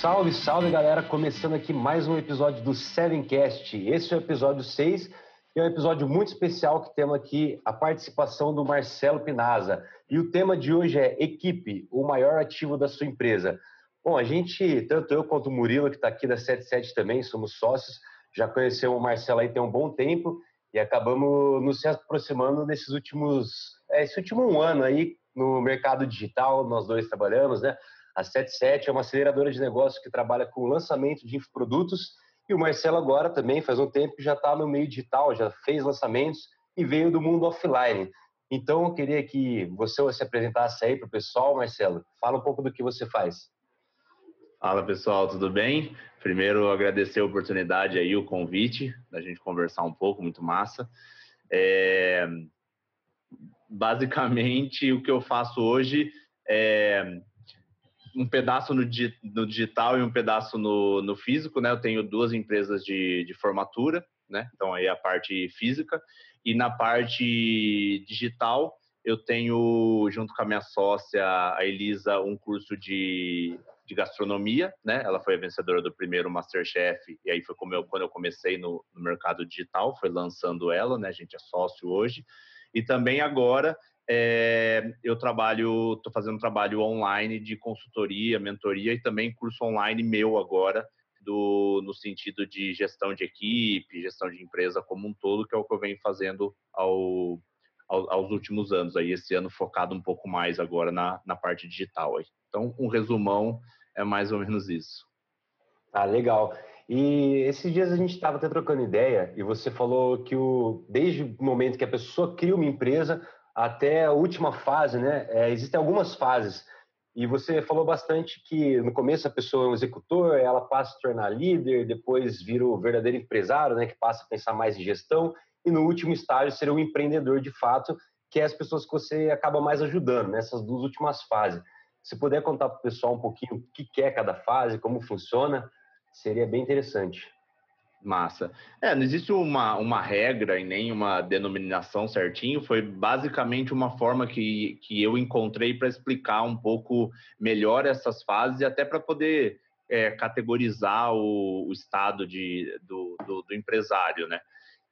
Salve, salve galera! Começando aqui mais um episódio do Sevencast. Esse é o episódio 6 e é um episódio muito especial que temos aqui a participação do Marcelo Pinaza. E o tema de hoje é Equipe, o maior ativo da sua empresa. Bom, a gente, tanto eu quanto o Murilo, que está aqui da 77 também, somos sócios, já conhecemos o Marcelo aí tem um bom tempo e acabamos nos aproximando nesses últimos, é, esse último um ano aí no mercado digital, nós dois trabalhamos, né? A 77 é uma aceleradora de negócios que trabalha com lançamento de infoprodutos e o Marcelo agora também faz um tempo que já está no meio digital, já fez lançamentos e veio do mundo offline. Então eu queria que você se apresentasse aí para o pessoal, Marcelo. Fala um pouco do que você faz. Fala pessoal, tudo bem? Primeiro agradecer a oportunidade aí, o convite, da gente conversar um pouco, muito massa. É... Basicamente, o que eu faço hoje é um pedaço no, no digital e um pedaço no, no, físico, né? Eu tenho duas empresas de, de formatura, né? Então aí a parte física e na parte digital eu tenho junto com a minha sócia a Elisa um curso de, de gastronomia, né? Ela foi a vencedora do primeiro MasterChef e aí foi eu, quando eu comecei no, no mercado digital, foi lançando ela, né? A gente é sócio hoje. E também agora é, eu trabalho, estou fazendo um trabalho online de consultoria, mentoria e também curso online meu agora, do, no sentido de gestão de equipe, gestão de empresa como um todo, que é o que eu venho fazendo ao, ao, aos últimos anos. Aí esse ano focado um pouco mais agora na, na parte digital. Aí. Então, um resumão é mais ou menos isso. Ah, legal. E esses dias a gente estava até trocando ideia e você falou que o, desde o momento que a pessoa cria uma empresa, até a última fase, né? É, existem algumas fases. E você falou bastante que no começo a pessoa é um executor, ela passa a se tornar líder, depois vira o verdadeiro empresário, né? Que passa a pensar mais em gestão. E no último estágio seria o um empreendedor de fato, que é as pessoas que você acaba mais ajudando nessas duas últimas fases. Se puder contar para o pessoal um pouquinho o que é cada fase, como funciona, seria bem interessante. Massa. É, não existe uma, uma regra e nem uma denominação certinho, foi basicamente uma forma que, que eu encontrei para explicar um pouco melhor essas fases e até para poder é, categorizar o, o estado de, do, do, do, empresário, né?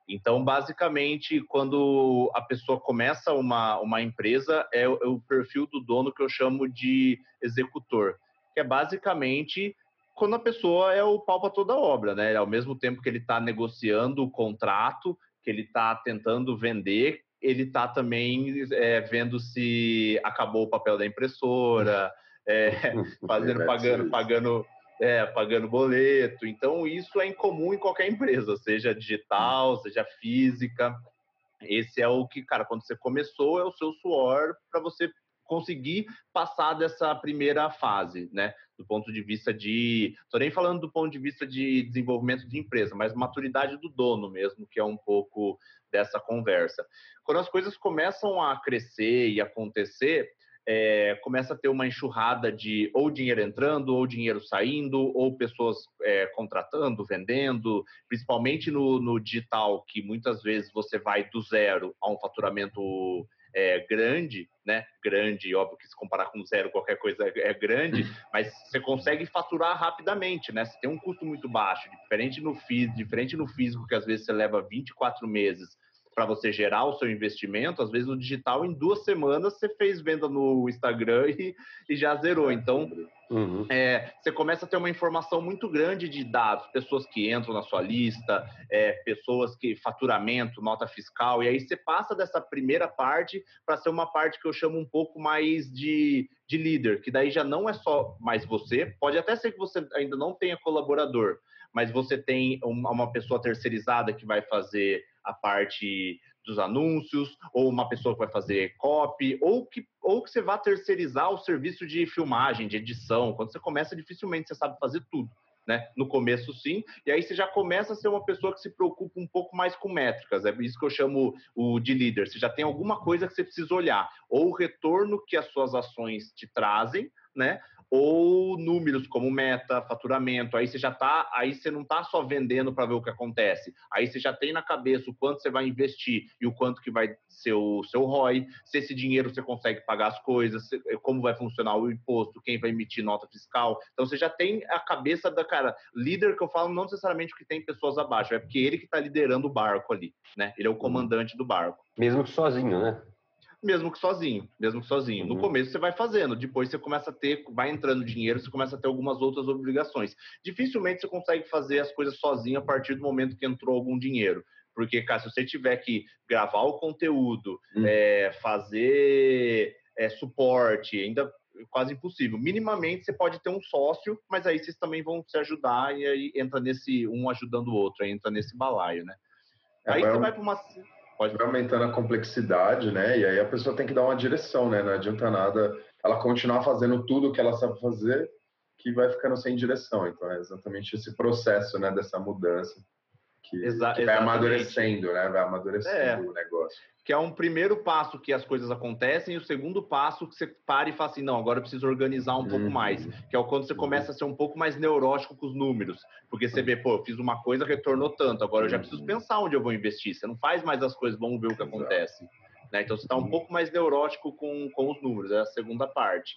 Então, basicamente, quando a pessoa começa uma, uma empresa, é, é o perfil do dono que eu chamo de executor, que é basicamente quando a pessoa é o pau para toda a obra, né? Ao mesmo tempo que ele está negociando o contrato, que ele está tentando vender, ele está também é, vendo se acabou o papel da impressora, é, fazendo, pagando, pagando, é, pagando boleto. Então, isso é incomum em qualquer empresa, seja digital, seja física. Esse é o que, cara, quando você começou, é o seu suor para você conseguir passar dessa primeira fase, né? Do ponto de vista de. Estou nem falando do ponto de vista de desenvolvimento de empresa, mas maturidade do dono mesmo, que é um pouco dessa conversa. Quando as coisas começam a crescer e acontecer, é, começa a ter uma enxurrada de ou dinheiro entrando, ou dinheiro saindo, ou pessoas é, contratando, vendendo, principalmente no, no, digital, que muitas vezes você vai do zero a um faturamento é, grande, né? Grande, óbvio que se comparar com zero, qualquer coisa é, é grande, mas você consegue faturar rapidamente, né? Você tem um custo muito baixo, diferente no, diferente no físico, que às vezes você leva 24 meses para você gerar o seu investimento, às vezes no digital, em duas semanas você fez venda no Instagram e, e já zerou. Então, uhum. é, você começa a ter uma informação muito grande de dados, pessoas que entram na sua lista, é, pessoas que faturamento, nota fiscal, e aí você passa dessa primeira parte para ser uma parte que eu chamo um pouco mais de, de líder, que daí já não é só mais você, pode até ser que você ainda não tenha colaborador, mas você tem uma pessoa terceirizada que vai fazer a parte dos anúncios, ou uma pessoa que vai fazer copy, ou que, ou que você vai terceirizar o serviço de filmagem, de edição. Quando você começa, dificilmente você sabe fazer tudo. Né? No começo, sim, e aí você já começa a ser uma pessoa que se preocupa um pouco mais com métricas. É isso que eu chamo o de líder. Você já tem alguma coisa que você precisa olhar, ou o retorno que as suas ações te trazem, né? Ou números como meta, faturamento. Aí você já tá, aí você não está só vendendo para ver o que acontece. Aí você já tem na cabeça o quanto você vai investir e o quanto que vai ser o seu ROI, se esse dinheiro você consegue pagar as coisas, como vai funcionar o imposto, quem vai emitir nota fiscal. Então você já tem a cabeça da cara, líder que eu falo não necessariamente que tem pessoas abaixo, é porque ele que está liderando o barco ali, né? Ele é o uhum. comandante do barco. Mesmo que sozinho, né? Mesmo que sozinho, mesmo que sozinho. Uhum. No começo você vai fazendo, depois você começa a ter, vai entrando dinheiro, você começa a ter algumas outras obrigações. Dificilmente você consegue fazer as coisas sozinho a partir do momento que entrou algum dinheiro. Porque, cara, se você tiver que gravar o conteúdo, uhum. é, fazer é, suporte, ainda quase impossível. Minimamente você pode ter um sócio, mas aí vocês também vão se ajudar e aí entra nesse um ajudando o outro, aí entra nesse balaio, né? É, aí você vai para uma pode vai aumentando a complexidade, né? E aí a pessoa tem que dar uma direção, né? Não adianta nada ela continuar fazendo tudo o que ela sabe fazer, que vai ficando sem direção. Então é exatamente esse processo, né? Dessa mudança que, Exa que vai amadurecendo, né? Vai amadurecendo é. o negócio que é um primeiro passo que as coisas acontecem, e o segundo passo que você para e fala assim, não, agora eu preciso organizar um uhum. pouco mais, que é quando você começa a ser um pouco mais neurótico com os números, porque você vê, pô, eu fiz uma coisa, retornou tanto, agora eu já preciso uhum. pensar onde eu vou investir, você não faz mais as coisas, vamos ver o que Exato. acontece. Né? Então você está um uhum. pouco mais neurótico com, com os números, é a segunda parte.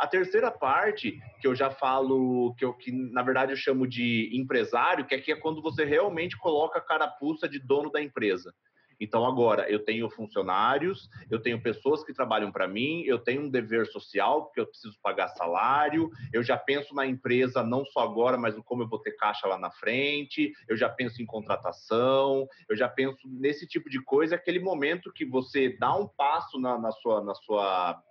A terceira parte, que eu já falo, que, eu, que na verdade eu chamo de empresário, que aqui é quando você realmente coloca a carapuça de dono da empresa. Então, agora, eu tenho funcionários, eu tenho pessoas que trabalham para mim, eu tenho um dever social, porque eu preciso pagar salário, eu já penso na empresa não só agora, mas no como eu vou ter caixa lá na frente, eu já penso em contratação, eu já penso nesse tipo de coisa, aquele momento que você dá um passo na, na sua. Na sua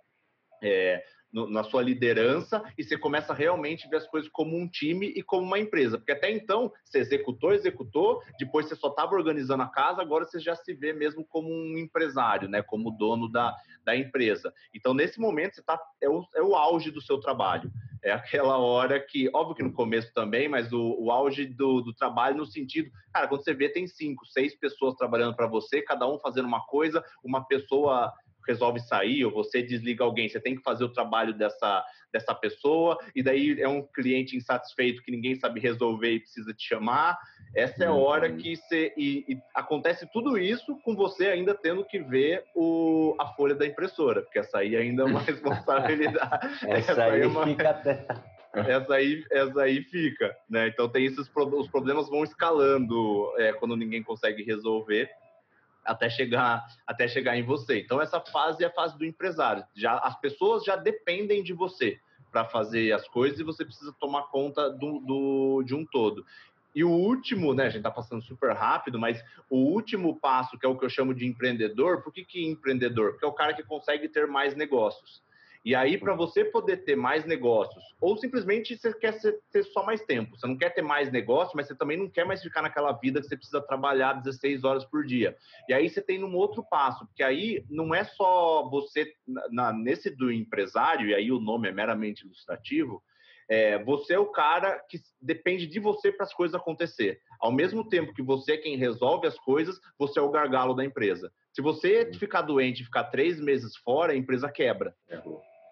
é, no, na sua liderança e você começa realmente a ver as coisas como um time e como uma empresa. Porque até então você executou, executou, depois você só estava organizando a casa, agora você já se vê mesmo como um empresário, né? Como dono da, da empresa. Então, nesse momento, você tá, é, o, é o auge do seu trabalho. É aquela hora que, óbvio que no começo também, mas o, o auge do, do trabalho no sentido, cara, quando você vê, tem cinco, seis pessoas trabalhando para você, cada um fazendo uma coisa, uma pessoa resolve sair ou você desliga alguém, você tem que fazer o trabalho dessa, dessa pessoa, e daí é um cliente insatisfeito que ninguém sabe resolver e precisa te chamar. Essa é a hora uhum. que você. E, e acontece tudo isso com você ainda tendo que ver o, a folha da impressora, porque essa aí ainda é uma responsabilidade. essa, essa aí, é uma... fica até. Essa aí, essa aí fica, né? Então tem esses os problemas vão escalando é, quando ninguém consegue resolver até chegar até chegar em você. Então essa fase é a fase do empresário. Já as pessoas já dependem de você para fazer as coisas e você precisa tomar conta do, do, de um todo. E o último, né, a gente está passando super rápido, mas o último passo, que é o que eu chamo de empreendedor, por que, que empreendedor? Porque é o cara que consegue ter mais negócios. E aí, para você poder ter mais negócios, ou simplesmente você quer ter só mais tempo, você não quer ter mais negócio, mas você também não quer mais ficar naquela vida que você precisa trabalhar 16 horas por dia. E aí você tem um outro passo, porque aí não é só você, na, nesse do empresário, e aí o nome é meramente ilustrativo, é, você é o cara que depende de você para as coisas acontecer. Ao mesmo tempo que você é quem resolve as coisas, você é o gargalo da empresa. Se você ficar doente e ficar três meses fora, a empresa quebra. É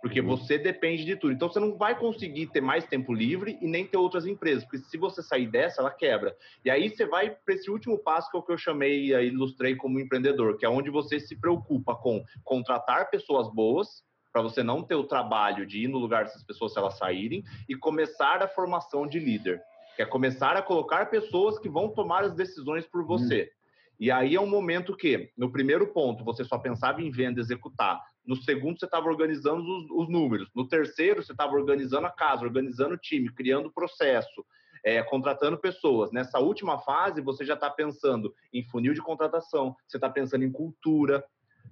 porque uhum. você depende de tudo. Então você não vai conseguir ter mais tempo livre e nem ter outras empresas, porque se você sair dessa, ela quebra. E aí você vai para esse último passo que é o que eu chamei, ilustrei como empreendedor, que é onde você se preocupa com contratar pessoas boas, para você não ter o trabalho de ir no lugar dessas pessoas se elas saírem, e começar a formação de líder, que é começar a colocar pessoas que vão tomar as decisões por você. Uhum. E aí é um momento que, no primeiro ponto, você só pensava em venda, executar. No segundo, você estava organizando os, os, números. No terceiro, você estava organizando a casa, organizando o time, criando o processo, é, contratando pessoas. Nessa última fase, você já está pensando em funil de contratação, você está pensando em cultura,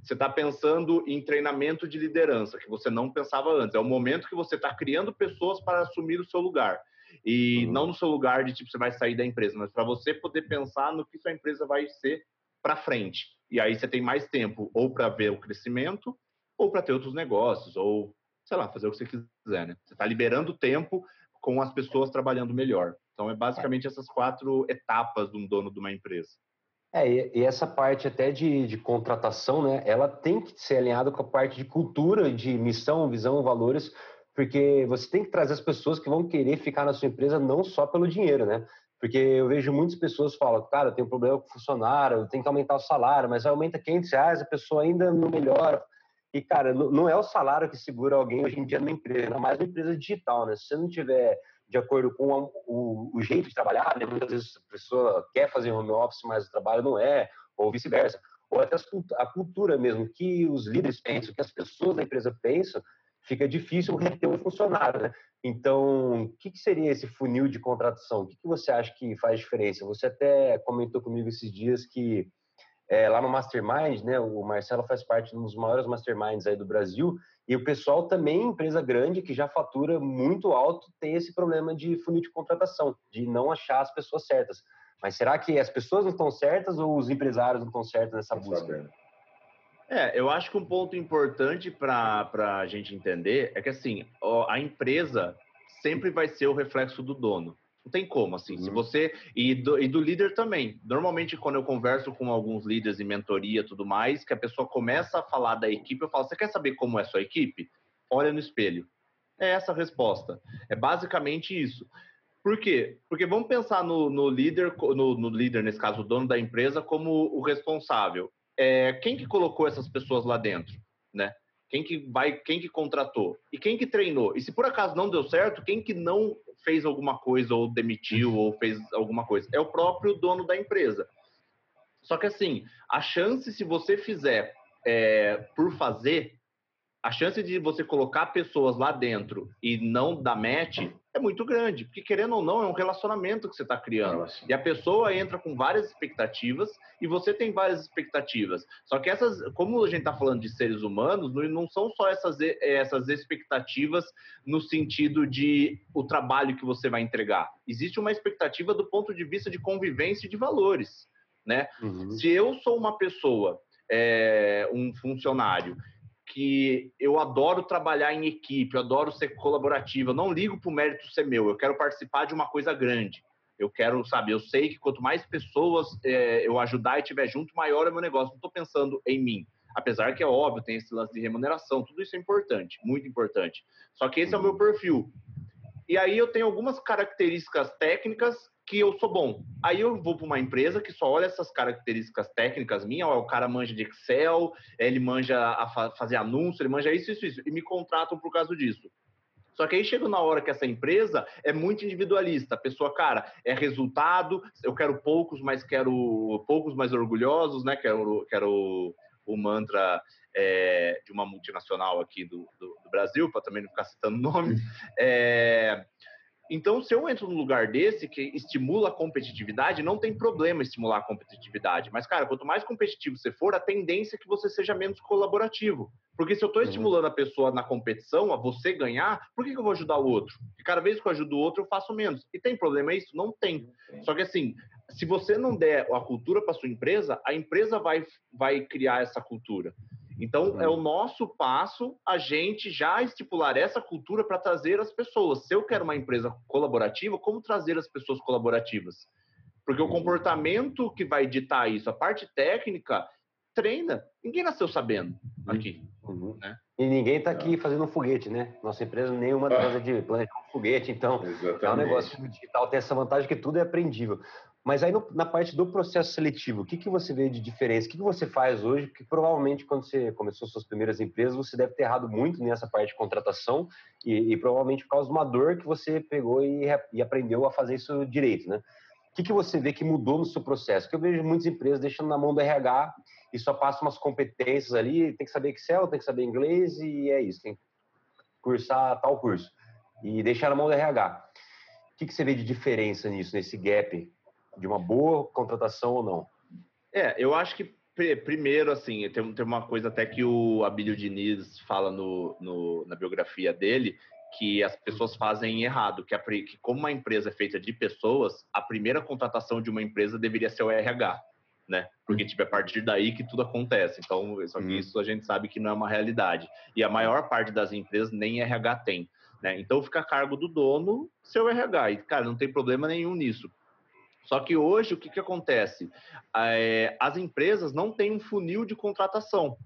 você está pensando em treinamento de liderança, que você não pensava antes. É o momento que você está criando pessoas para assumir o seu lugar. E uhum. não no seu lugar de tipo, você vai sair da empresa, mas para você poder pensar no que sua empresa vai ser para frente. E aí você tem mais tempo ou para ver o crescimento, ou para ter outros negócios, ou, sei lá, fazer o que você quiser, né? Você está liberando tempo com as pessoas trabalhando melhor. Então, é basicamente essas quatro etapas de um dono de uma empresa. É, e essa parte até de, de contratação, né, ela tem que ser alinhada com a parte de cultura, de missão, visão, valores, porque você tem que trazer as pessoas que vão querer ficar na sua empresa não só pelo dinheiro, né? Porque eu vejo muitas pessoas falam, cara, eu tenho um problema com o funcionário, eu tenho que aumentar o salário, mas aumenta 500 reais, a pessoa ainda não melhora. E, cara, não é o salário que segura alguém hoje em dia numa empresa, ainda mais uma empresa digital, né? Se você não tiver de acordo com o, o, jeito de trabalhar, né? muitas vezes a pessoa quer fazer home office, mas o trabalho não é, ou vice-versa. Ou até a cultura mesmo, que os líderes pensam, que as pessoas da empresa pensam, fica difícil reter um funcionário, né? Então, o que, que, seria esse funil de contratação? O que, que, você acha que faz diferença? Você até comentou comigo esses dias que é, lá no Mastermind, né, o Marcelo faz parte de um dos maiores Masterminds aí do Brasil, e o pessoal também, empresa grande, que já fatura muito alto, tem esse problema de funil de contratação, de não achar as pessoas certas. Mas será que as pessoas não estão certas ou os empresários não estão certos nessa busca? É, eu acho que um ponto importante para a gente entender é que assim, a empresa sempre vai ser o reflexo do dono. Não tem como, assim. Uhum. Se você. E do, e do líder também. Normalmente, quando eu converso com alguns líderes em mentoria e tudo mais, que a pessoa começa a falar da equipe, eu falo: você quer saber como é a sua equipe? Olha no espelho. É essa a resposta. É basicamente isso. Por quê? Porque vamos pensar no, no líder, no, no, líder, nesse caso, o dono da empresa, como o responsável é, quem que colocou essas pessoas lá dentro, né? Quem que vai, quem que contratou e quem que treinou? E se por acaso não deu certo, quem que não fez alguma coisa ou demitiu ou fez alguma coisa? É o próprio dono da empresa. Só que assim, a chance se você fizer é, por fazer, a chance de você colocar pessoas lá dentro e não dar match é muito grande, porque querendo ou não, é um relacionamento que você está criando. E a pessoa entra com várias expectativas e você tem várias expectativas. Só que essas, como a gente está falando de seres humanos, não são só essas, essas expectativas no sentido de o trabalho que você vai entregar. Existe uma expectativa do ponto de vista de convivência e de valores. Né? Uhum. Se eu sou uma pessoa, é, um funcionário, que eu adoro trabalhar em equipe, eu adoro ser colaborativo, eu não ligo para o mérito ser meu, eu quero participar de uma coisa grande. Eu quero, sabe, eu sei que quanto mais pessoas é, eu ajudar e estiver junto, maior é o meu negócio. Não estou pensando em mim. Apesar que é óbvio, tem esse lance de remuneração, tudo isso é importante, muito importante. Só que esse é o meu perfil. E aí eu tenho algumas características técnicas que eu sou bom. Aí eu vou para uma empresa que só olha essas características técnicas minhas, ó, o cara manja de Excel, ele manja a fa fazer anúncio, ele manja isso, isso, isso, e me contratam por causa disso. Só que aí chega na hora que essa empresa é muito individualista. A pessoa, cara, é resultado, eu quero poucos, mas quero poucos mais orgulhosos, né? Quero, quero o, o mantra é, de uma multinacional aqui do, do, do Brasil, para também não ficar citando nomes. É, então, se eu entro num lugar desse que estimula a competitividade, não tem problema estimular a competitividade. Mas, cara, quanto mais competitivo você for, a tendência é que você seja menos colaborativo. Porque se eu estou uhum. estimulando a pessoa na competição, a você ganhar, por que, que eu vou ajudar o outro? Porque cada vez que eu ajudo o outro, eu faço menos. E tem problema isso? Não tem. Só que assim, se você não der a cultura para sua empresa, a empresa vai, vai criar essa cultura. Então, uhum. é o nosso passo a gente já estipular essa cultura para trazer as pessoas. Se eu quero uma empresa colaborativa, como trazer as pessoas colaborativas? Porque o comportamento que vai ditar isso, a parte técnica, treina. Ninguém nasceu sabendo uhum. aqui. Uhum. Né? E ninguém está aqui fazendo um foguete, né? Nossa empresa nenhuma ah. de planejar um foguete, então Exatamente. é um negócio digital, tem essa vantagem que tudo é aprendível. Mas aí no, na parte do processo seletivo, o que, que você vê de diferença? O que, que você faz hoje? Porque provavelmente quando você começou suas primeiras empresas, você deve ter errado muito nessa parte de contratação e, e provavelmente por causa de uma dor que você pegou e, e aprendeu a fazer isso direito, né? O que, que você vê que mudou no seu processo? Porque eu vejo muitas empresas deixando na mão do RH e só passa umas competências ali, tem que saber Excel, tem que saber inglês e é isso, tem que cursar tal curso. E deixar na mão do RH. O que, que você vê de diferença nisso, nesse gap de uma boa contratação ou não? É, eu acho que primeiro, assim, tem, tem uma coisa até que o Abílio Diniz fala no, no, na biografia dele, que as pessoas fazem errado, que, a, que como uma empresa é feita de pessoas, a primeira contratação de uma empresa deveria ser o RH, né? Porque, tipo, é a partir daí que tudo acontece. Então, só que uhum. isso a gente sabe que não é uma realidade. E a maior parte das empresas nem RH tem, né? Então, fica a cargo do dono seu RH. E, cara, não tem problema nenhum nisso. Só que hoje, o que, que acontece? É, as empresas não têm um funil de contratação.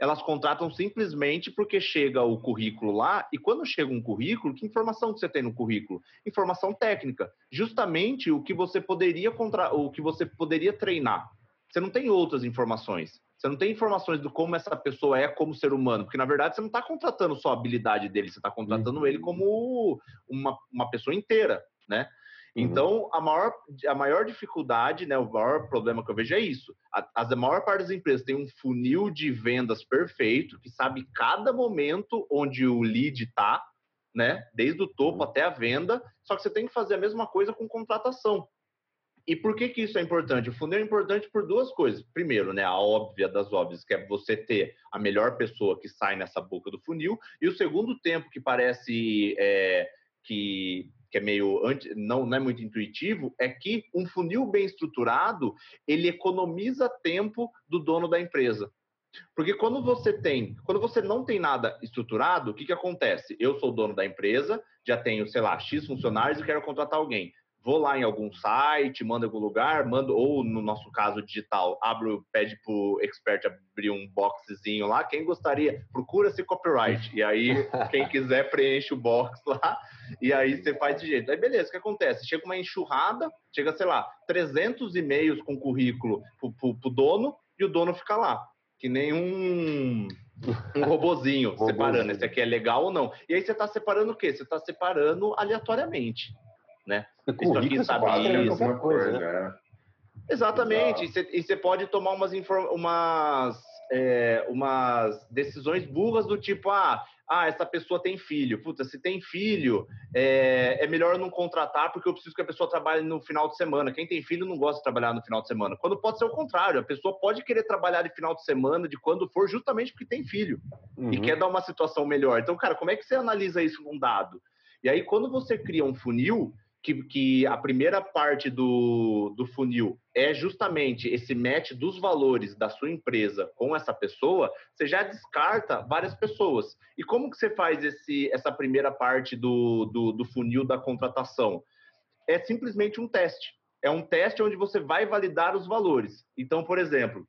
elas contratam simplesmente porque chega o currículo lá, e quando chega um currículo, que informação que você tem no currículo? Informação técnica, justamente o que você poderia contra... o que você poderia treinar. Você não tem outras informações. Você não tem informações do como essa pessoa é como ser humano, porque na verdade você não está contratando só a habilidade dele, você está contratando uhum. ele como uma, uma pessoa inteira, né? Uhum. Então, a maior, a maior dificuldade, né, o maior problema que eu vejo é isso. A, a maior parte das empresas tem um funil de vendas perfeito, que sabe cada momento onde o lead está, né, desde o topo uhum. até a venda, só que você tem que fazer a mesma coisa com contratação. E por que, que isso é importante? O funil é importante por duas coisas. Primeiro, né, a óbvia das óbvias, que é você ter a melhor pessoa que sai nessa boca do funil. E o segundo tempo, que parece é, que que é meio anti, não, não é muito intuitivo, é que um funil bem estruturado ele economiza tempo do dono da empresa. Porque quando você tem, quando você não tem nada estruturado, o que, que acontece? Eu sou dono da empresa, já tenho, sei lá, X funcionários e quero contratar alguém vou lá em algum site, mando em algum lugar, mando, ou no nosso caso digital, abro, pede pro expert abrir um boxzinho lá. Quem gostaria, procura esse copyright. E aí, quem quiser, preenche o box lá. E aí você faz de jeito. Aí, beleza, o que acontece? Chega uma enxurrada, chega, sei lá, 300 e-mails com currículo pro, pro, pro dono, e o dono fica lá. Que nem um um robozinho, separando. Esse aqui é legal ou não. E aí você está separando o quê? Você está separando aleatoriamente né? Isso aqui sabe isso. Coisa, coisa, né? Exatamente. E você pode tomar umas, umas, é, umas decisões burras do tipo, ah, ah, essa pessoa tem filho. Puta, se tem filho, é, é, melhor não contratar porque eu preciso que a pessoa trabalhe no final de semana. Quem tem filho não gosta de trabalhar no final de semana. Quando pode ser o contrário, a pessoa pode querer trabalhar de final de semana, de quando for, justamente porque tem filho uhum. e quer dar uma situação melhor. Então, cara, como é que você analisa isso num dado? E aí, quando você cria um funil, que, que a primeira parte do, do funil é justamente esse match dos valores da sua empresa com essa pessoa, você já descarta várias pessoas. E como que você faz esse, essa primeira parte do, do, do funil da contratação? É simplesmente um teste. É um teste onde você vai validar os valores. Então, por exemplo,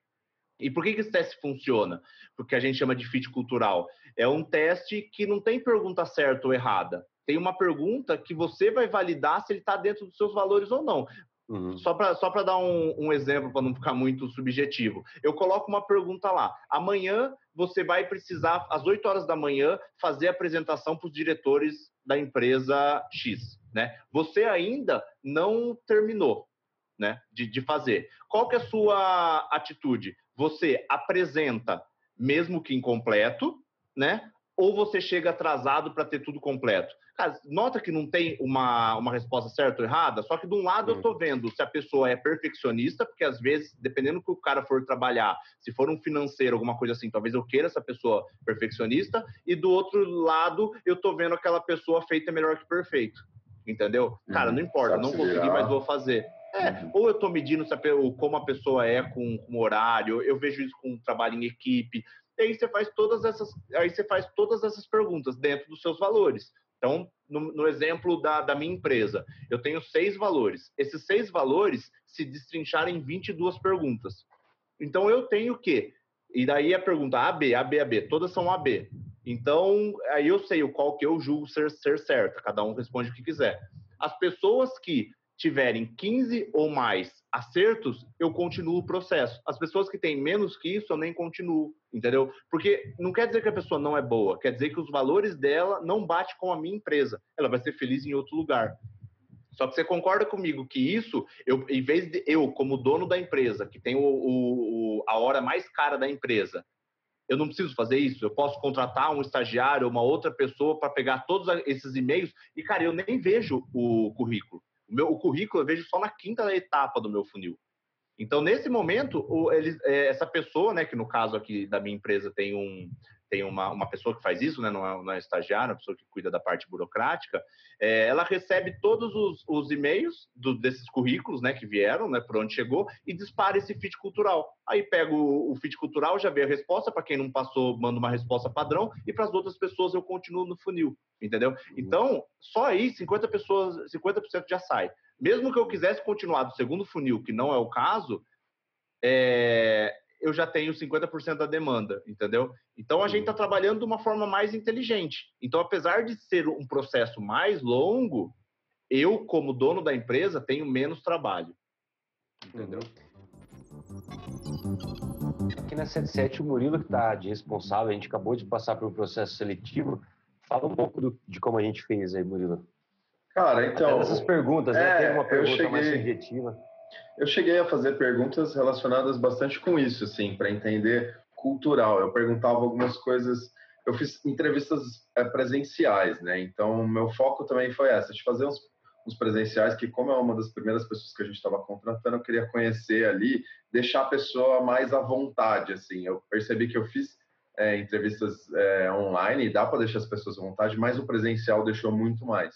e por que, que esse teste funciona? Porque a gente chama de fit cultural. É um teste que não tem pergunta certa ou errada tem uma pergunta que você vai validar se ele está dentro dos seus valores ou não. Uhum. Só para só dar um, um exemplo, para não ficar muito subjetivo. Eu coloco uma pergunta lá. Amanhã você vai precisar, às 8 horas da manhã, fazer a apresentação para os diretores da empresa X. Né? Você ainda não terminou né, de, de fazer. Qual que é a sua atitude? Você apresenta, mesmo que incompleto, né? Ou você chega atrasado para ter tudo completo? Cara, nota que não tem uma, uma resposta certa ou errada, só que de um lado eu estou vendo se a pessoa é perfeccionista, porque às vezes, dependendo do que o cara for trabalhar, se for um financeiro, alguma coisa assim, talvez eu queira essa pessoa perfeccionista, e do outro lado eu estou vendo aquela pessoa feita melhor que perfeito. Entendeu? Cara, não importa, não consegui, mas vou fazer. É, uhum. ou eu estou medindo se a, como a pessoa é com, com horário, eu vejo isso com trabalho em equipe. E aí você faz todas essas, aí você faz todas essas perguntas dentro dos seus valores. Então, no, no exemplo da, da, minha empresa, eu tenho seis valores. Esses seis valores se destrincharam em 22 perguntas. Então, eu tenho o quê? E daí a pergunta A, B, A, B, A, B, todas são A, B. Então, aí eu sei o qual que eu julgo ser, ser certa, cada um responde o que quiser. As pessoas que tiverem 15 ou mais acertos, eu continuo o processo. As pessoas que têm menos que isso, eu nem continuo, entendeu? Porque não quer dizer que a pessoa não é boa, quer dizer que os valores dela não batem com a minha empresa. Ela vai ser feliz em outro lugar. Só que você concorda comigo que isso, eu, em vez de eu, como dono da empresa, que tem o, o, a hora mais cara da empresa, eu não preciso fazer isso. Eu posso contratar um estagiário, uma outra pessoa para pegar todos esses e-mails e, cara, eu nem vejo o currículo. O, meu, o currículo eu vejo só na quinta etapa do meu funil. Então, nesse momento, o, ele, é, essa pessoa, né, que no caso aqui da minha empresa tem um, tem uma, uma pessoa que faz isso, né, não, é, não é estagiária, uma pessoa que cuida da parte burocrática, é, ela recebe todos os, os e-mails do, desses currículos né, que vieram, né, por onde chegou, e dispara esse fit cultural. Aí pega o, o fit cultural, já vê a resposta, para quem não passou, manda uma resposta padrão, e para as outras pessoas eu continuo no funil, entendeu? Uhum. Então, só aí 50 pessoas, 50% já sai. Mesmo que eu quisesse continuar do segundo funil, que não é o caso, é, eu já tenho 50% da demanda, entendeu? Então a gente está trabalhando de uma forma mais inteligente. Então, apesar de ser um processo mais longo, eu, como dono da empresa, tenho menos trabalho. Entendeu? Aqui na 77, o Murilo, que está de responsável, a gente acabou de passar por um processo seletivo. Fala um pouco do, de como a gente fez aí, Murilo. Cara, então. essas perguntas, né? é, né? Tem uma pergunta cheguei, mais subjetiva. Eu cheguei a fazer perguntas relacionadas bastante com isso, assim, para entender cultural. Eu perguntava algumas coisas. Eu fiz entrevistas é, presenciais, né? Então, meu foco também foi essa, de fazer uns, uns presenciais, que, como é uma das primeiras pessoas que a gente estava contratando, eu queria conhecer ali, deixar a pessoa mais à vontade, assim. Eu percebi que eu fiz é, entrevistas é, online e dá para deixar as pessoas à vontade, mas o presencial deixou muito mais.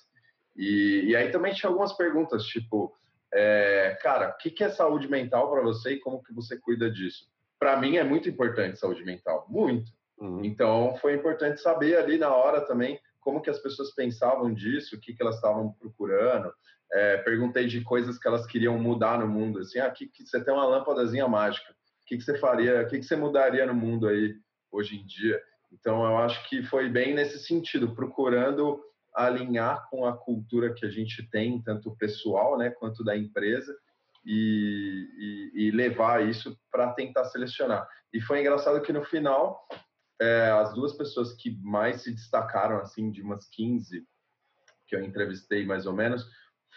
E, e aí também tinha algumas perguntas, tipo, é, cara, o que, que é saúde mental para você e como que você cuida disso? Para mim é muito importante saúde mental, muito. Uhum. Então foi importante saber ali na hora também como que as pessoas pensavam disso, o que, que elas estavam procurando. É, perguntei de coisas que elas queriam mudar no mundo, assim, ah, que, que você tem uma lâmpadazinha mágica, o que, que você faria, o que, que você mudaria no mundo aí hoje em dia? Então eu acho que foi bem nesse sentido, procurando alinhar com a cultura que a gente tem, tanto pessoal né, quanto da empresa, e, e, e levar isso para tentar selecionar. E foi engraçado que no final, é, as duas pessoas que mais se destacaram, assim, de umas 15 que eu entrevistei mais ou menos,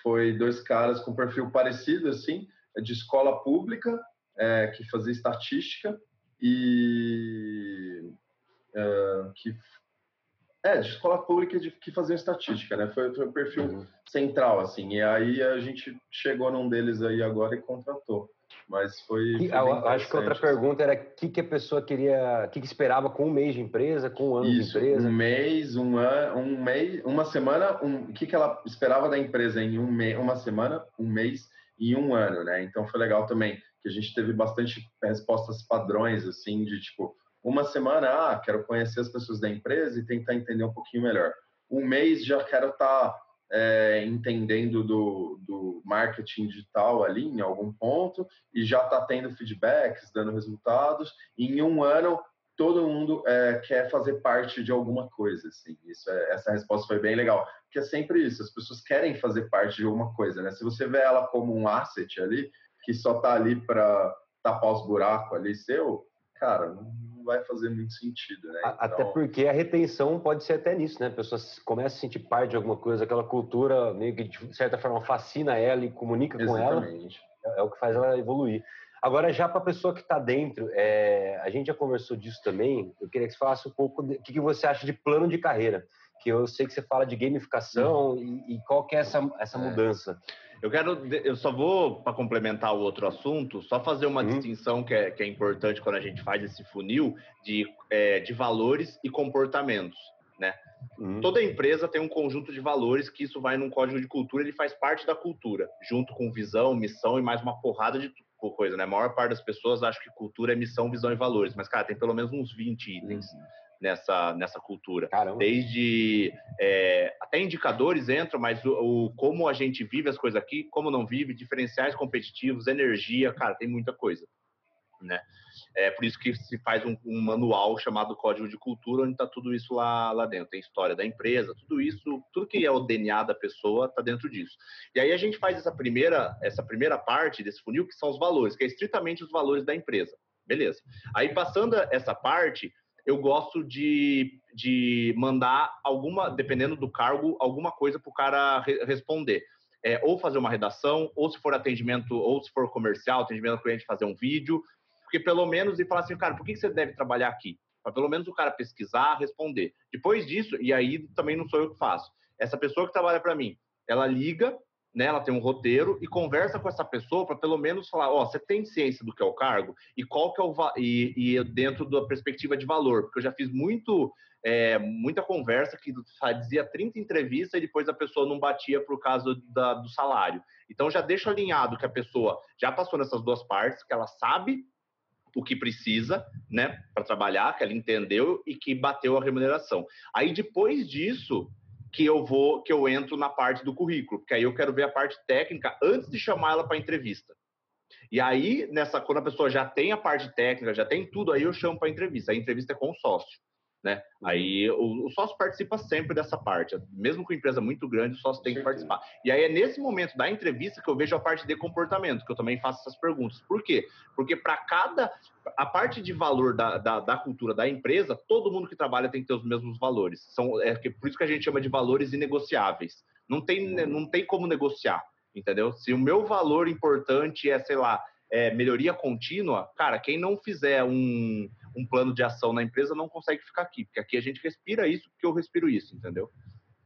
foi dois caras com perfil parecido, assim, de escola pública, é, que fazia estatística e uh, que é, de escola pública de, que fazia estatística, né? Foi, foi o perfil uhum. central, assim. E aí a gente chegou num deles aí agora e contratou. Mas foi. foi eu acho que outra assim. pergunta era o que, que a pessoa queria, o que, que esperava com um mês de empresa, com um ano Isso, de empresa. Um mês, um ano, um mês, uma semana, um, o que, que ela esperava da empresa em um mês, uma semana, um mês e um ano, né? Então foi legal também que a gente teve bastante respostas padrões, assim, de tipo, uma semana, ah, quero conhecer as pessoas da empresa e tentar entender um pouquinho melhor. Um mês já quero estar tá, é, entendendo do, do marketing digital ali em algum ponto e já está tendo feedbacks, dando resultados. E em um ano, todo mundo é, quer fazer parte de alguma coisa. Assim. Isso é, essa resposta foi bem legal. Porque é sempre isso, as pessoas querem fazer parte de alguma coisa. Né? Se você vê ela como um asset ali, que só está ali para tapar os buracos ali seu, cara, não vai fazer muito sentido, né? Então... Até porque a retenção pode ser até nisso, né? A pessoa começa a sentir parte de alguma coisa, aquela cultura meio que de certa forma fascina ela e comunica Exatamente. com ela. É, é o que faz ela evoluir. Agora, já para a pessoa que está dentro, é, a gente já conversou disso também. Eu queria que você falasse um pouco o que, que, você acha de plano de carreira. Que eu sei que você fala de gamificação uhum. e, e, qual que é essa, essa é. mudança. Eu quero, eu só vou, para complementar o outro assunto, só fazer uma uhum. distinção que é, que é importante quando a gente faz esse funil de, é, de valores e comportamentos, né? Uhum. Toda empresa tem um conjunto de valores que isso vai num código de cultura, ele faz parte da cultura, junto com visão, missão e mais uma porrada de coisa, né? A maior parte das pessoas acha que cultura é missão, visão e valores, mas, cara, tem pelo menos uns 20 itens. Uhum nessa, nessa cultura. Caramba. Desde é, até indicadores entram, mas o, o, como a gente vive as coisas aqui, como não vive, diferenciais competitivos, energia, cara, tem muita coisa. Né? É por isso que se faz um, um manual chamado Código de Cultura, onde está tudo isso lá, lá dentro. Tem história da empresa, tudo isso, tudo que é o DNA da pessoa está dentro disso. E aí a gente faz essa primeira, essa primeira parte desse funil, que são os valores, que é estritamente os valores da empresa. Beleza. Aí passando essa parte, eu gosto de, de mandar alguma, dependendo do cargo, alguma coisa para o cara re responder. É, ou fazer uma redação, ou se for atendimento, ou se for comercial, atendimento ao cliente, fazer um vídeo, porque pelo menos, e falar assim, cara, por que você deve trabalhar aqui? Para pelo menos o cara pesquisar, responder. Depois disso, e aí também não sou eu que faço, essa pessoa que trabalha para mim, ela liga né, ela tem um roteiro e conversa com essa pessoa para pelo menos falar, ó, oh, você tem ciência do que é o cargo e qual que é o e, e dentro da perspectiva de valor, porque eu já fiz muito é, muita conversa que fazia 30 entrevistas e depois a pessoa não batia por causa da, do salário. Então já deixo alinhado que a pessoa já passou nessas duas partes, que ela sabe o que precisa, né, para trabalhar, que ela entendeu e que bateu a remuneração. Aí depois disso, que eu vou, que eu entro na parte do currículo, porque aí eu quero ver a parte técnica antes de chamar ela para entrevista. E aí, nessa, quando a pessoa já tem a parte técnica, já tem tudo, aí eu chamo para entrevista. A entrevista é com o sócio né? Aí o, o, sócio participa sempre dessa parte, mesmo com empresa muito grande, o sócio tem que participar. E aí é nesse momento da entrevista que eu vejo a parte de comportamento, que eu também faço essas perguntas. Por quê? Porque para cada a parte de valor da, da, da, cultura da empresa, todo mundo que trabalha tem que ter os mesmos valores. São, é por isso que a gente chama de valores inegociáveis. Não tem, não tem como negociar, entendeu? Se o meu valor importante é, sei lá, é, melhoria contínua, cara, quem não fizer um, um plano de ação na empresa não consegue ficar aqui, porque aqui a gente respira isso porque eu respiro isso, entendeu?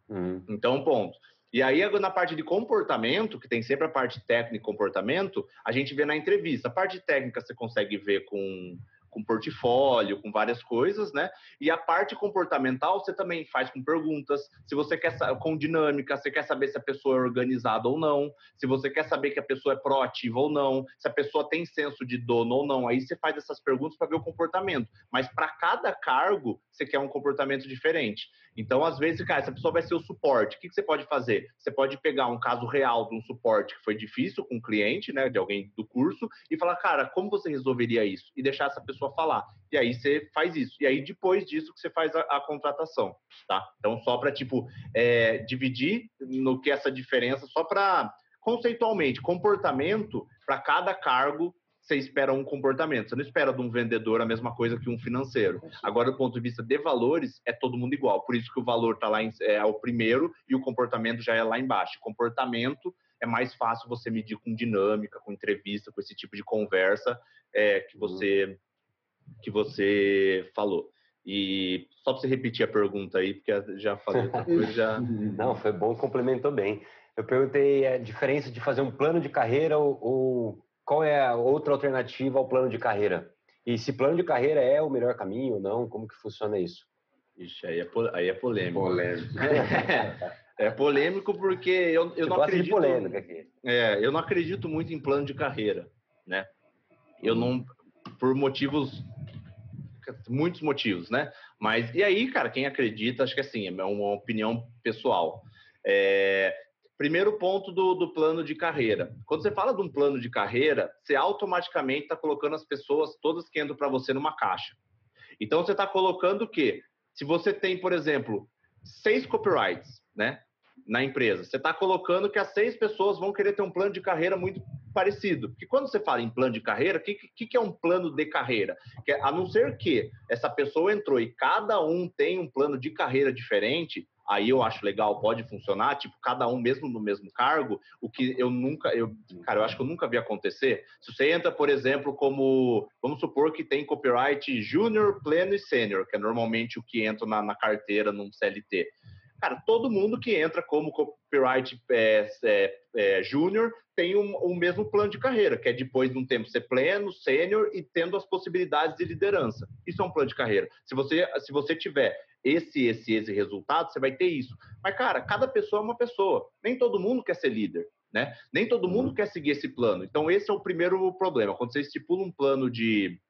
Uhum. Então, ponto. E aí, na parte de comportamento, que tem sempre a parte técnica e comportamento, a gente vê na entrevista. A parte técnica você consegue ver com com portfólio, com várias coisas, né? E a parte comportamental você também faz com perguntas. Se você quer com dinâmica, você quer saber se a pessoa é organizada ou não, se você quer saber que a pessoa é proativa ou não, se a pessoa tem senso de dono ou não. Aí você faz essas perguntas para ver o comportamento. Mas para cada cargo, você quer um comportamento diferente. Então, às vezes, cara, essa pessoa vai ser o suporte. O que, você pode fazer? Você pode pegar um caso real de um suporte que foi difícil com um cliente, né, de alguém do curso, e falar, cara, como você resolveria isso? E deixar essa pessoa falar. E aí você faz isso. E aí, depois disso, que você faz a, a contratação, tá? Então, só para, tipo, é, dividir no que essa diferença, só para conceitualmente, comportamento para cada cargo você espera um comportamento. Você não espera de um vendedor a mesma coisa que um financeiro. Agora, do ponto de vista de valores, é todo mundo igual. Por isso que o valor está lá em, é o primeiro e o comportamento já é lá embaixo. Comportamento é mais fácil você medir com dinâmica, com entrevista, com esse tipo de conversa é, que você que você falou. E só para você repetir a pergunta aí, porque já falei outra coisa. Já... Não, foi bom, complementou bem. Eu perguntei a diferença de fazer um plano de carreira ou, ou qual é a outra alternativa ao plano de carreira? E se plano de carreira é o melhor caminho ou não? Como que funciona isso? Ixi, aí é, aí é polêmico. polêmico. É, é, polêmico porque eu, eu não acredito. polêmica aqui. É, eu não acredito muito em plano de carreira, né? Eu não, por motivos, muitos motivos, né? Mas e aí, cara, quem acredita, acho que assim é uma opinião pessoal. É, Primeiro ponto do, do plano de carreira. Quando você fala de um plano de carreira, você automaticamente está colocando as pessoas todas que entram para você numa caixa. Então você está colocando o quê? Se você tem, por exemplo, seis copyrights, né? Na empresa, você está colocando que as seis pessoas vão querer ter um plano de carreira muito parecido. Porque quando você fala em plano de carreira, o que, que, que, é um plano de carreira? Que, a não ser que essa pessoa entrou e cada um tem um plano de carreira diferente, aí eu acho legal, pode funcionar, tipo, cada um mesmo no mesmo cargo, o que eu nunca, eu, cara, eu acho que eu nunca vi acontecer. Se você entra, por exemplo, como, vamos supor que tem copyright júnior, pleno e sênior, que é normalmente o que entra na, na carteira num CLT. Cara, todo mundo que entra como copyright é, é, é, júnior tem um, o mesmo plano de carreira, que é depois de um tempo ser pleno, sênior e tendo as possibilidades de liderança. Isso é um plano de carreira. Se você, se você tiver esse, esse, esse resultado, você vai ter isso. Mas, cara, cada pessoa é uma pessoa. Nem todo mundo quer ser líder, né? Nem todo mundo uhum. quer seguir esse plano. Então, esse é o primeiro problema. Quando você estipula um plano de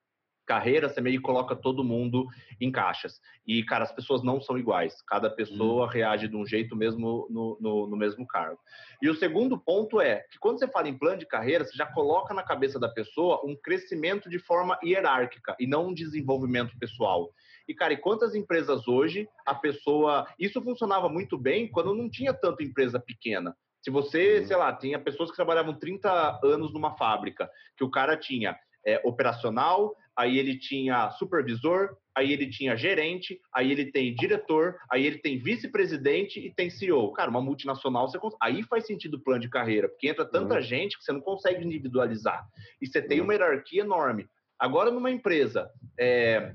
carreira, você meio que coloca todo mundo em caixas. E, cara, as pessoas não são iguais. Cada pessoa uhum. reage de um jeito mesmo no, no, no, mesmo cargo. E o segundo ponto é que quando você fala em plano de carreira, você já coloca na cabeça da pessoa um crescimento de forma hierárquica e não um desenvolvimento pessoal. E, cara, e quantas empresas hoje a pessoa. Isso funcionava muito bem quando não tinha tanta empresa pequena. Se você, uhum. sei lá, tinha pessoas que trabalhavam 30 anos numa fábrica, que o cara tinha é, operacional, aí ele tinha supervisor, aí ele tinha gerente, aí ele tem diretor, aí ele tem vice-presidente e tem CEO. Cara, uma multinacional, você cons... aí faz sentido o plano de carreira, porque entra tanta uhum. gente que você não consegue individualizar. E você tem uhum. uma hierarquia enorme. Agora, numa empresa, é,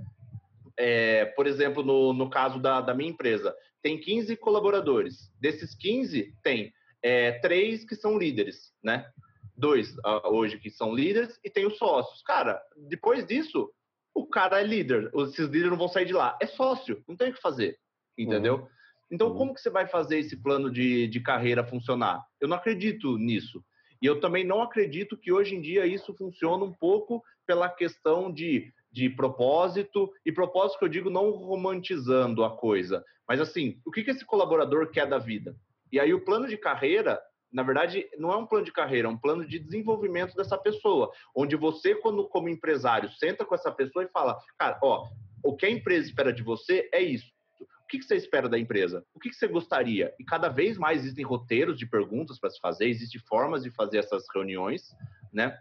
é, por exemplo, no, no caso da, da minha empresa, tem 15 colaboradores. Desses 15, tem é, três que são líderes, né? Dois uh, hoje que são líderes e tem os sócios. Cara, depois disso, o cara é líder. Esses líderes não vão sair de lá. É sócio, não tem o que fazer, entendeu? Uhum. Então, uhum. como que você vai fazer esse plano de, de carreira funcionar? Eu não acredito nisso. E eu também não acredito que hoje em dia isso funciona um pouco pela questão de de propósito, e propósito que eu digo não romantizando a coisa, mas assim, o que, que esse colaborador quer da vida? E aí o plano de carreira Na verdade, não é um plano de carreira, é um plano de desenvolvimento dessa pessoa, onde você, quando como empresário, senta com essa pessoa e fala, cara, ó, o que a empresa espera de você é isso. O que você espera da empresa? O que você gostaria? E cada vez mais existem roteiros de perguntas para se fazer, existem formas de fazer essas reuniões, né?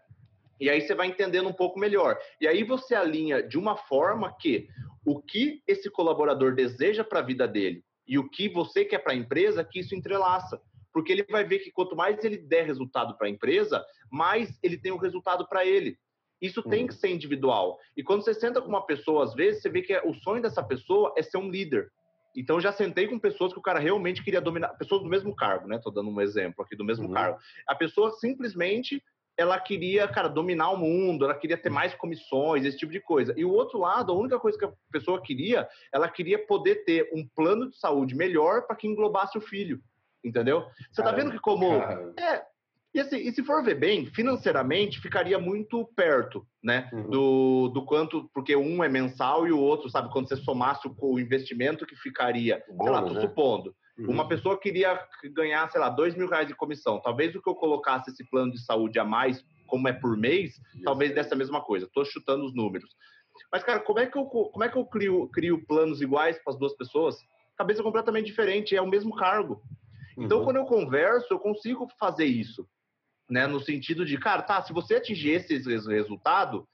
E aí você vai entendendo um pouco melhor. E aí você alinha de uma forma que o que esse colaborador deseja para a vida dele e o que você quer para a empresa, que isso entrelaça. Porque ele vai ver que quanto mais ele der resultado para a empresa, mais ele tem o um resultado para ele. Isso tem uhum. que ser individual. E quando você senta com uma pessoa, às vezes, você vê que é, o sonho dessa pessoa é ser um líder. Então já sentei com pessoas que o cara realmente queria dominar, pessoas do mesmo cargo, né? Tô dando um exemplo aqui do mesmo uhum. cargo. A pessoa simplesmente ela queria, cara, dominar o mundo, ela queria ter mais comissões, esse tipo de coisa. E o outro lado, a única coisa que a pessoa queria, ela queria poder ter um plano de saúde melhor para que englobasse o filho. Entendeu? Você tá vendo que como. É, e, assim, e se for ver bem, financeiramente ficaria muito perto, né? Uhum. Do, do quanto, porque um é mensal e o outro, sabe, quando você somasse o, o investimento que ficaria, Bom, sei lá, tô né? supondo. Uhum. Uma pessoa queria ganhar, sei lá, dois mil reais de comissão. Talvez o que eu colocasse esse plano de saúde a mais, como é por mês, Isso. talvez desse a mesma coisa. Tô chutando os números. Mas, cara, como é que eu, como é que eu crio, crio planos iguais para as duas pessoas? Cabeça completamente diferente, é o mesmo cargo. Então, uhum. quando eu converso, eu consigo fazer isso né? No sentido de, cara, tá, se você atingir esse resultado,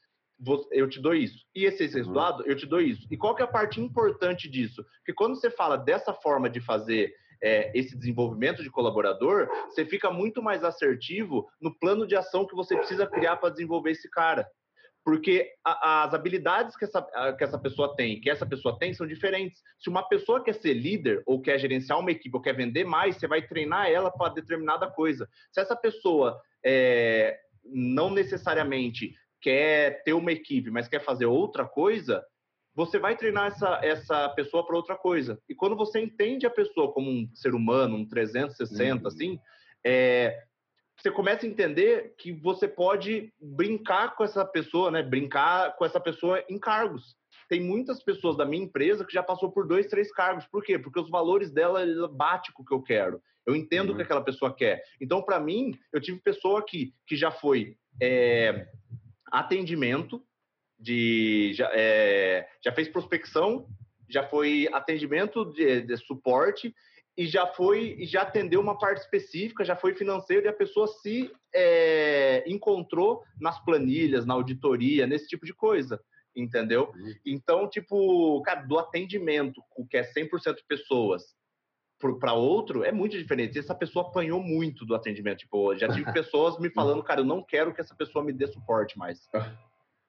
eu te dou isso. E esse, uhum. resultado, eu te dou isso. E qual que é a parte importante disso? Porque quando você fala dessa forma de fazer é, esse desenvolvimento de colaborador, você fica muito mais assertivo no plano de ação que você precisa criar para desenvolver esse cara. Porque a, as habilidades que essa, que essa pessoa tem, que essa pessoa tem, são diferentes. Se uma pessoa quer ser líder, ou quer gerenciar uma equipe, ou quer vender mais, você vai treinar ela para determinada coisa. Se essa pessoa é, não necessariamente quer ter uma equipe, mas quer fazer outra coisa, você vai treinar essa, essa pessoa para outra coisa. E quando você entende a pessoa como um ser humano, um 360, uhum. assim, é, você começa a entender que você pode brincar com essa pessoa, né? Brincar com essa pessoa em cargos. Tem muitas pessoas da minha empresa que já passou por dois, três cargos. Por quê? Porque os valores dela bate com o que eu quero. Eu entendo uhum. o que uhum. aquela pessoa quer. Então, para mim, eu tive pessoa aqui que já foi é, atendimento, de já, é, já fez prospecção, já foi atendimento de, de suporte e já foi e já atendeu uma parte específica, já foi financeiro e a pessoa se é, encontrou nas planilhas, na auditoria, nesse tipo de coisa, entendeu? Uhum. Então, tipo, cara, do atendimento, que é 100% pessoas, para outro, é muito diferente. Essa pessoa apanhou muito do atendimento. Tipo, já tive pessoas me falando, cara, eu não quero que essa pessoa me dê suporte mais.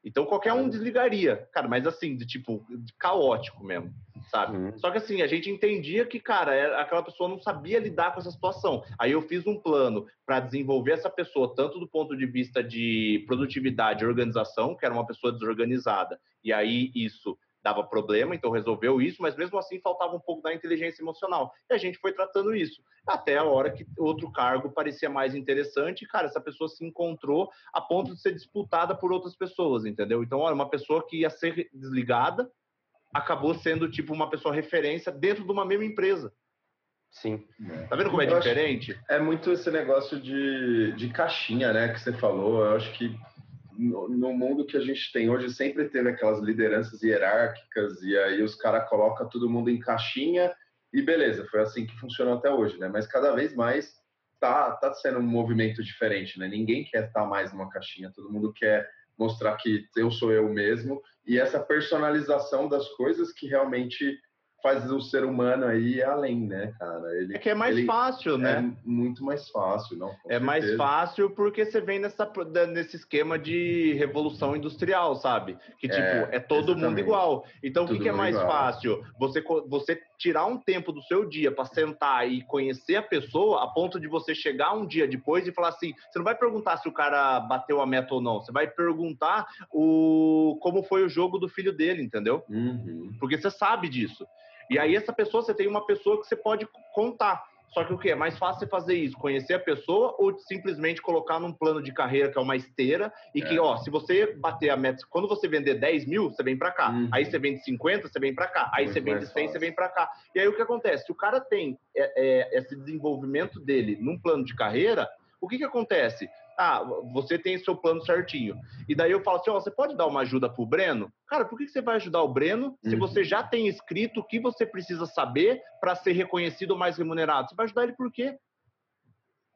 Então qualquer um desligaria, cara, mas assim, de tipo, caótico mesmo, sabe? Uhum. Só que assim, a gente entendia que, cara, é, aquela pessoa não sabia lidar com essa situação. Aí eu fiz um plano para desenvolver essa pessoa, tanto do ponto de vista de produtividade e organização, que era uma pessoa desorganizada, e aí isso dava problema, então resolveu isso, mas mesmo assim faltava um pouco da inteligência emocional. E a gente foi tratando isso, até a hora que outro cargo parecia mais interessante, e, cara, essa pessoa se encontrou a ponto de ser disputada por outras pessoas, entendeu? Então, olha, uma pessoa que ia ser desligada acabou sendo, tipo, uma pessoa referência dentro de uma mesma empresa. Sim. Tá vendo como é diferente? É muito esse negócio de, de caixinha, né, que você falou. Eu acho que no, no, mundo que a gente tem hoje sempre teve aquelas lideranças hierárquicas e aí os caras colocam todo mundo em caixinha e beleza, foi assim que funcionou até hoje, né? Mas cada vez mais tá, tá sendo um movimento diferente, né? Ninguém quer estar mais numa caixinha, todo mundo quer mostrar que eu sou eu mesmo e essa personalização das coisas que realmente faz o ser humano aí além, né, cara? Ele, é que é mais fácil, né? É muito mais fácil, não? é certeza. mais fácil porque você vem nessa, nesse esquema de revolução industrial, sabe? Que, tipo, é, é todo exatamente. mundo igual. Então, Tudo o que, que é mais igual. fácil? Você, você tirar um tempo do seu dia para sentar e conhecer a pessoa a ponto de você chegar um dia depois e falar assim, você não vai perguntar se o cara bateu a meta ou não, você vai perguntar o como foi o jogo do filho dele, entendeu? Uhum. Porque você sabe disso. E aí essa pessoa, você tem uma pessoa que você pode contar. Só que o que? É mais fácil você fazer isso, conhecer a pessoa ou simplesmente colocar num plano de carreira que é uma esteira e é. que, ó, se você bater a meta, quando você vender 10 mil, você vem para cá. Uhum. Aí você vende 50, você vem para cá. Aí Muito você vende 100, fácil. você vem para cá. E aí o que acontece? Se o cara tem é, é, esse desenvolvimento dele num plano de carreira, o que que acontece? Ah, você tem seu plano certinho. E daí eu falo assim, ó, você pode dar uma ajuda pro Breno? Cara, por que você vai ajudar o Breno se uhum. você já tem escrito o que você precisa saber para ser reconhecido ou mais remunerado? Você vai ajudar ele por quê?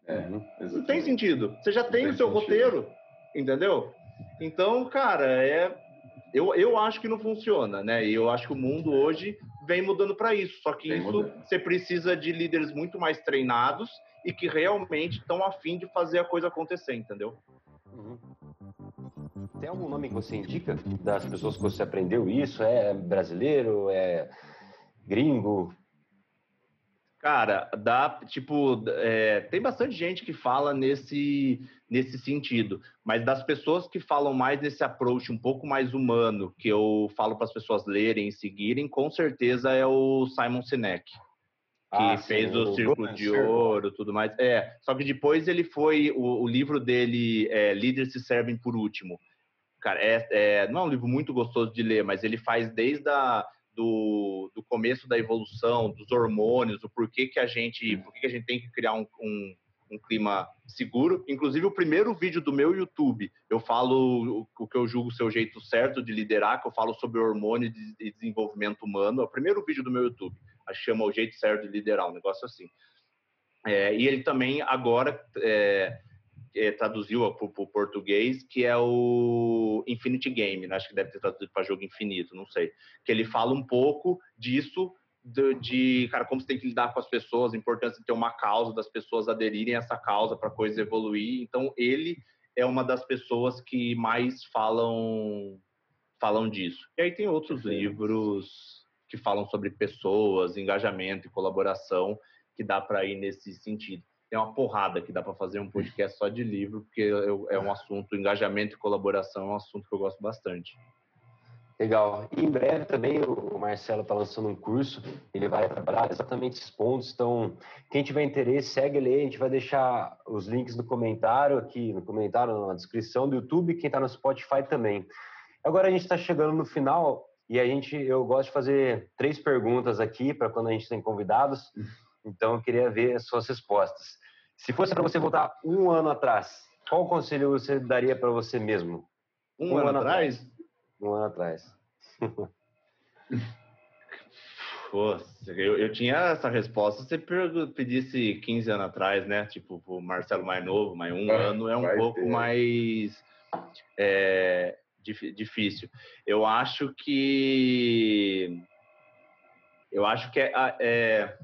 É, não tem sentido. Você já tem, tem o seu sentido. roteiro, entendeu? Então, cara, é eu, eu acho que não funciona, né? E eu acho que o mundo hoje vem mudando para isso. Só que vem isso mudando. você precisa de líderes muito mais treinados e que realmente estão afim de fazer a coisa acontecer, entendeu? Uhum. Tem algum nome que você indica das pessoas que você aprendeu isso? É brasileiro? É gringo? Cara, dá, tipo, é, tem bastante gente que fala nesse, nesse sentido, mas das pessoas que falam mais nesse approach um pouco mais humano, que eu falo para as pessoas lerem e seguirem, com certeza é o Simon Sinek, ah, fez sim, o Círculo de Ouro tudo mais. É, só que depois ele foi, o, o livro dele, é, Líderes se Servem por Último. Cara, é, é, não é um livro muito gostoso de ler, mas ele faz desde a do, do começo da evolução, dos hormônios, o porquê que a gente, por que a gente tem que criar um, um, um, clima seguro. Inclusive, o primeiro vídeo do meu YouTube, eu falo o, o que eu julgo ser o jeito certo de liderar, que eu falo sobre hormônio de, de desenvolvimento humano. É o primeiro vídeo do meu YouTube. Chama o jeito certo de liderar, um negócio assim. É, e ele também agora é, é, traduziu para o português, que é o Infinity Game, né? acho que deve ter traduzido para jogo infinito, não sei. Que ele fala um pouco disso, de, de, cara, como você tem que lidar com as pessoas, a importância de ter uma causa, das pessoas aderirem a essa causa para a coisa evoluir. Então, ele é uma das pessoas que mais falam falam disso. E aí tem outros livros que falam sobre pessoas, engajamento e colaboração, que dá para ir nesse sentido tem uma porrada que dá para fazer um podcast só de livro, porque é um assunto, engajamento e colaboração é um assunto que eu gosto bastante. Legal. E em breve também o Marcelo está lançando um curso, ele vai trabalhar exatamente esses pontos. Então, quem tiver interesse, segue ele. A gente vai deixar os links no comentário aqui, no comentário, na descrição do YouTube, quem está no Spotify também. Agora a gente está chegando no final e a gente, eu gosto de fazer três perguntas aqui para quando a gente tem convidados. Então, eu queria ver as suas respostas. Se fosse para você voltar um ano atrás, qual conselho você daria para você mesmo? Um, um ano, ano, atrás? atrás? Um ano atrás. Pô, eu, eu tinha essa resposta se você pedisse 15 anos atrás, né? Tipo, o Marcelo mais novo, mas um ah, ano é um pouco ter. mais é, difícil. Eu acho que. Eu acho que é, é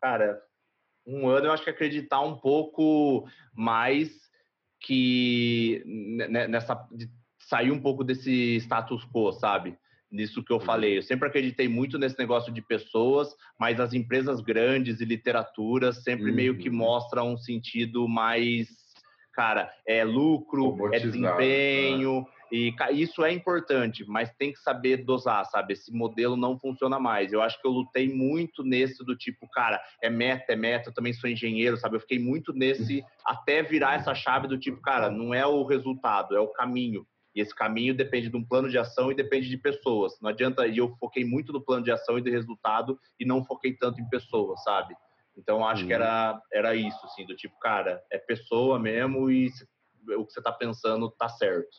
cara, um ano eu acho que acreditar um pouco mais que nessa sair um pouco desse status quo, sabe? Nisso que eu uhum. falei. Eu sempre acreditei muito nesse negócio de pessoas, mas as empresas grandes e literatura sempre uhum. meio que uhum. mostram um sentido mais, cara, é lucro, é desempenho. Né? E isso é importante, mas tem que saber dosar, sabe? Esse modelo não funciona mais. Eu acho que eu lutei muito nesse do tipo, cara, é meta, é meta, eu também sou engenheiro, sabe? Eu fiquei muito nesse até virar essa chave do tipo, cara, não é o resultado, é o caminho. E esse caminho depende de um plano de ação e depende de pessoas. Não adianta, e eu foquei muito no plano de ação e de resultado e não foquei tanto em pessoas, sabe? Então acho que era, era isso, assim, do tipo, cara, é pessoa mesmo e o que você tá pensando tá certo.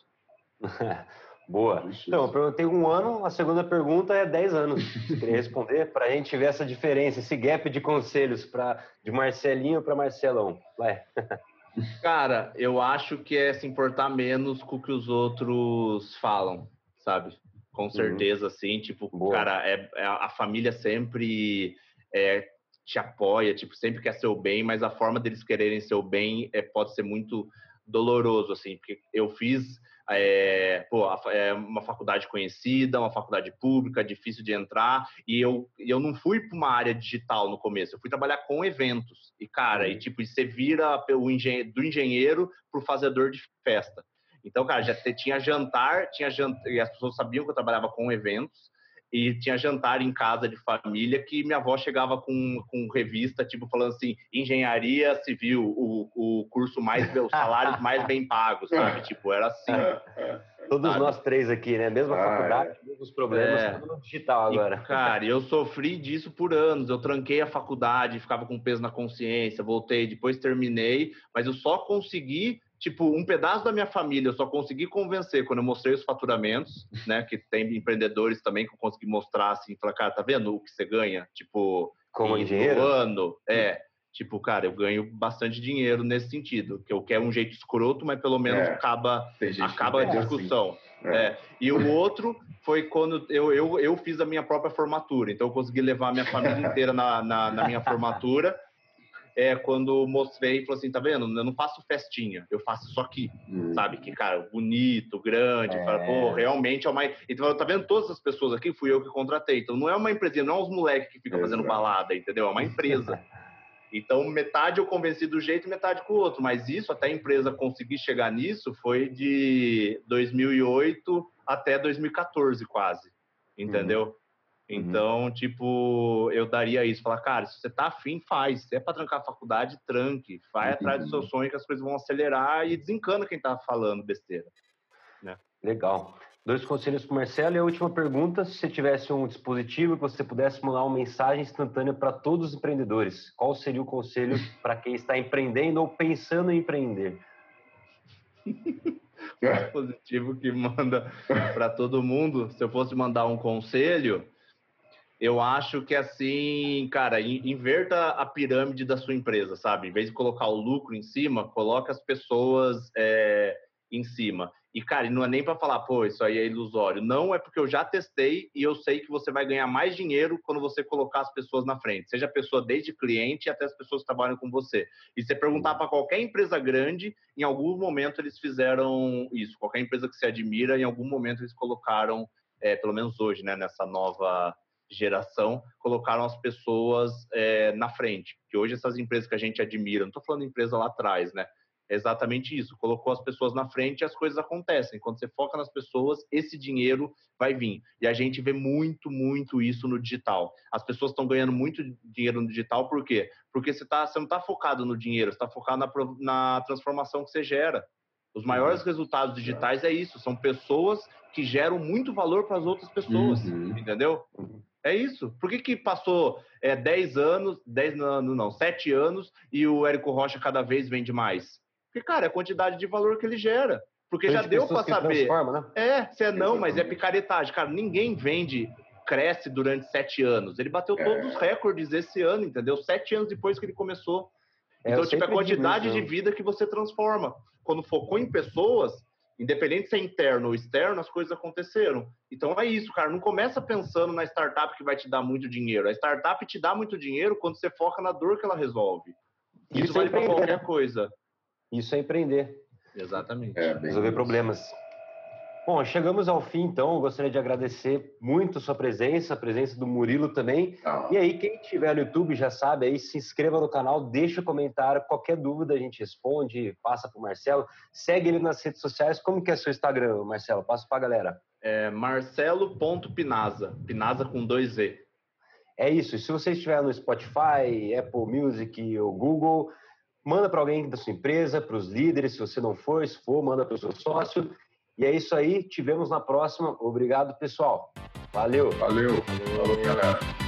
Boa. Então, eu perguntei um ano, a segunda pergunta é 10 anos. Queria responder para a gente ver essa diferença, esse gap de conselhos pra, de Marcelinho para Marcelão. Vai. Cara, eu acho que é se importar menos com o que os outros falam, sabe? Com uhum. certeza, uhum. assim, tipo, Boa. cara, é, é, a família sempre é, te apoia, tipo, sempre quer seu bem, mas a forma deles quererem seu bem é, pode ser muito doloroso, assim, porque eu fiz é, pô, é uma faculdade conhecida, uma faculdade pública, difícil de entrar, e eu, eu não fui para uma área digital no começo, eu fui trabalhar com eventos. E, cara, e uhum. tipo, você vira o engen do engenheiro para o fazedor de festa. Então, cara, já tinha jantar, tinha jantar, e as pessoas sabiam que eu trabalhava com eventos, e tinha jantar em casa de família que minha avó chegava com, com revista, tipo, falando assim, engenharia civil, o, o curso mais, os salários mais bem pagos, sabe? Tipo, era assim. Todos sabe? nós três aqui, né? Mesma ah, faculdade, é. mesmos problemas, é. tudo no digital agora. E, cara, eu sofri disso por anos. Eu tranquei a faculdade, ficava com peso na consciência, voltei, depois terminei, mas eu só consegui tipo, um pedaço da minha família eu só consegui convencer quando eu mostrei os faturamentos, né? Que tem empreendedores também que eu consegui mostrar assim, falar, cara, tá vendo o que você ganha? Tipo, como em dinheiro? ano. É. Tipo, cara, eu ganho bastante dinheiro nesse sentido, que eu quero um jeito escroto, mas pelo menos é, acaba, acaba a discussão. Assim. É. É. E o outro foi quando eu, eu, eu fiz a minha própria formatura, então eu consegui levar a minha família inteira na, na, na minha formatura é quando mostrei e falou assim, tá vendo? Eu não faço festinha, eu faço isso aqui, hum. sabe? Que, cara, bonito, grande, é. fala, pô, realmente é uma... Então, tá vendo? Todas as pessoas aqui fui eu que contratei. Então, não é uma empresa, não é uns moleques que ficam fazendo balada, entendeu? É uma empresa. Então, metade eu convenci do jeito, metade com o outro. Mas isso, até a empresa conseguir chegar nisso, foi de 2008 até 2014, quase. Entendeu? Uhum. Uhum. Então, uhum. tipo, eu daria isso, falar, cara, se você tá afim, faz. Se é para trancar a faculdade, tranque. Vai uhum. atrás do seu sonho que as coisas vão acelerar e desencana quem tá falando besteira. Né? Legal. Dois conselhos para Marcelo. E a última pergunta: se você tivesse um dispositivo que você pudesse mandar uma mensagem instantânea para todos os empreendedores, qual seria o conselho para quem está empreendendo ou pensando em empreender? um dispositivo que manda para todo mundo. Se eu fosse mandar um conselho, eu acho que assim, cara, inverta a pirâmide da sua empresa, sabe? Em vez de colocar o lucro em cima, coloca as pessoas é, em cima. E, cara, não é nem para falar, pô, isso aí é ilusório. Não é porque eu já testei e eu sei que você vai ganhar mais dinheiro quando você colocar as pessoas na frente. Seja a pessoa desde cliente até as pessoas que trabalham com você. E você perguntar para qualquer empresa grande, em algum momento eles fizeram isso. Qualquer empresa que você admira, em algum momento eles colocaram, é, pelo menos hoje, né, nessa nova geração colocaram as pessoas é, na frente. Que hoje essas empresas que a gente admira, não estou falando empresa lá atrás, né? É exatamente isso. Colocou as pessoas na frente e as coisas acontecem. Quando você foca nas pessoas, esse dinheiro vai vir. E a gente vê muito, muito isso no digital. As pessoas estão ganhando muito dinheiro no digital, por quê? Porque você, tá, você não está focado no dinheiro, você está focado na, na transformação que você gera. Os maiores uhum. resultados digitais é isso, são pessoas que geram muito valor para as outras pessoas, uhum. entendeu? Uhum. É isso. Por que, que passou é, 10 anos, 10 anos, não, 7 anos e o Érico Rocha cada vez vende mais? Porque, cara, é a quantidade de valor que ele gera. Porque já deu para saber. Né? É, se é não, mas é picaretagem. Cara, ninguém vende, cresce durante sete anos. Ele bateu é. todos os recordes esse ano, entendeu? Sete anos depois que ele começou. É, então, tipo, é a quantidade de vida que você transforma. Quando focou em pessoas, Independente se é interno ou externo, as coisas aconteceram. Então é isso, cara. Não começa pensando na startup que vai te dar muito dinheiro. A startup te dá muito dinheiro quando você foca na dor que ela resolve. Isso, isso vale para qualquer coisa. Isso é empreender. Exatamente. É, Resolver problemas. Bom, chegamos ao fim, então. Eu gostaria de agradecer muito a sua presença, a presença do Murilo também. Ah. E aí, quem estiver no YouTube já sabe, aí se inscreva no canal, deixa um comentário, qualquer dúvida a gente responde, passa para o Marcelo. Segue ele nas redes sociais. Como que é seu Instagram, Marcelo? Passa para a galera. É marcelo.pinaza, Pinaza com dois E. É isso. E se você estiver no Spotify, Apple Music ou Google, manda para alguém da sua empresa, para os líderes, se você não for, se for, manda para o seu sócio e é isso aí, tivemos na próxima. Obrigado, pessoal. Valeu. Valeu. Falou, galera.